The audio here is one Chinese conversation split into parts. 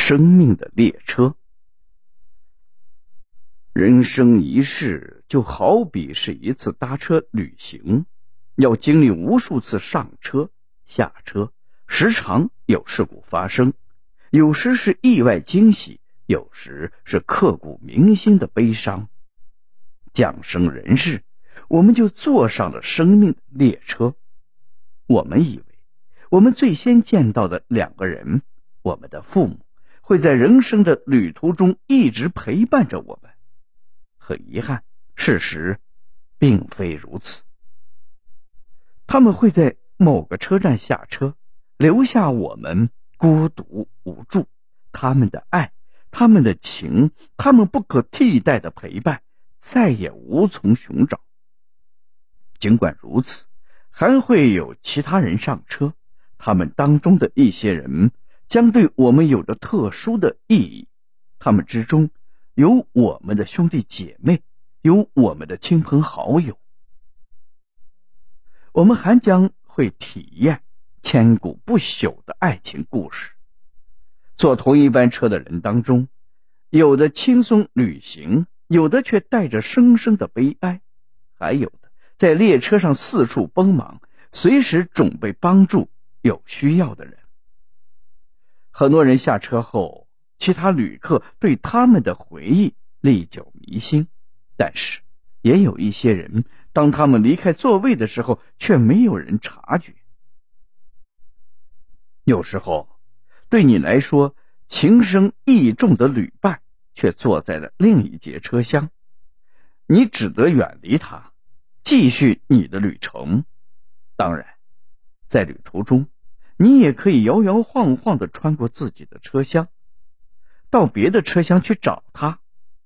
生命的列车。人生一世就好比是一次搭车旅行，要经历无数次上车、下车，时常有事故发生，有时是意外惊喜，有时是刻骨铭心的悲伤。降生人世，我们就坐上了生命的列车。我们以为，我们最先见到的两个人，我们的父母，会在人生的旅途中一直陪伴着我们。很遗憾，事实并非如此。他们会在某个车站下车，留下我们孤独无助。他们的爱，他们的情，他们不可替代的陪伴，再也无从寻找。尽管如此，还会有其他人上车，他们当中的一些人将对我们有着特殊的意义。他们之中。有我们的兄弟姐妹，有我们的亲朋好友，我们还将会体验千古不朽的爱情故事。坐同一班车的人当中，有的轻松旅行，有的却带着深深的悲哀，还有的在列车上四处帮忙，随时准备帮助有需要的人。很多人下车后。其他旅客对他们的回忆历久弥新，但是也有一些人，当他们离开座位的时候，却没有人察觉。有时候，对你来说情深意重的旅伴，却坐在了另一节车厢，你只得远离他，继续你的旅程。当然，在旅途中，你也可以摇摇晃晃的穿过自己的车厢。到别的车厢去找他，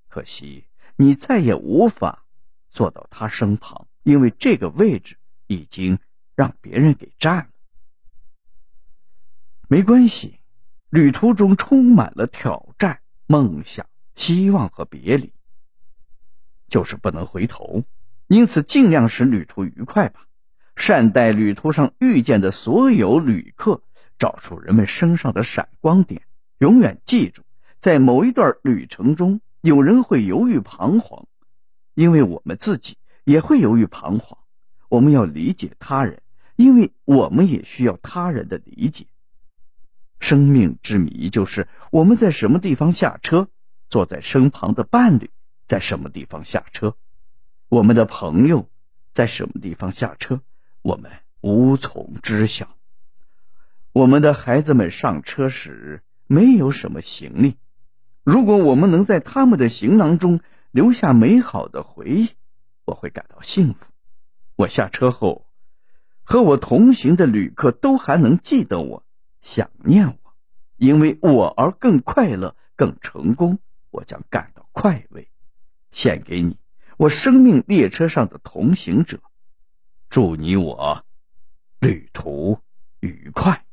可惜你再也无法坐到他身旁，因为这个位置已经让别人给占了。没关系，旅途中充满了挑战、梦想、希望和别离，就是不能回头，因此尽量使旅途愉快吧。善待旅途上遇见的所有旅客，找出人们身上的闪光点，永远记住。在某一段旅程中，有人会犹豫彷徨，因为我们自己也会犹豫彷徨。我们要理解他人，因为我们也需要他人的理解。生命之谜就是我们在什么地方下车，坐在身旁的伴侣在什么地方下车，我们的朋友在什么地方下车，我们无从知晓。我们的孩子们上车时没有什么行李。如果我们能在他们的行囊中留下美好的回忆，我会感到幸福。我下车后，和我同行的旅客都还能记得我，想念我，因为我而更快乐、更成功，我将感到快慰。献给你，我生命列车上的同行者，祝你我旅途愉快。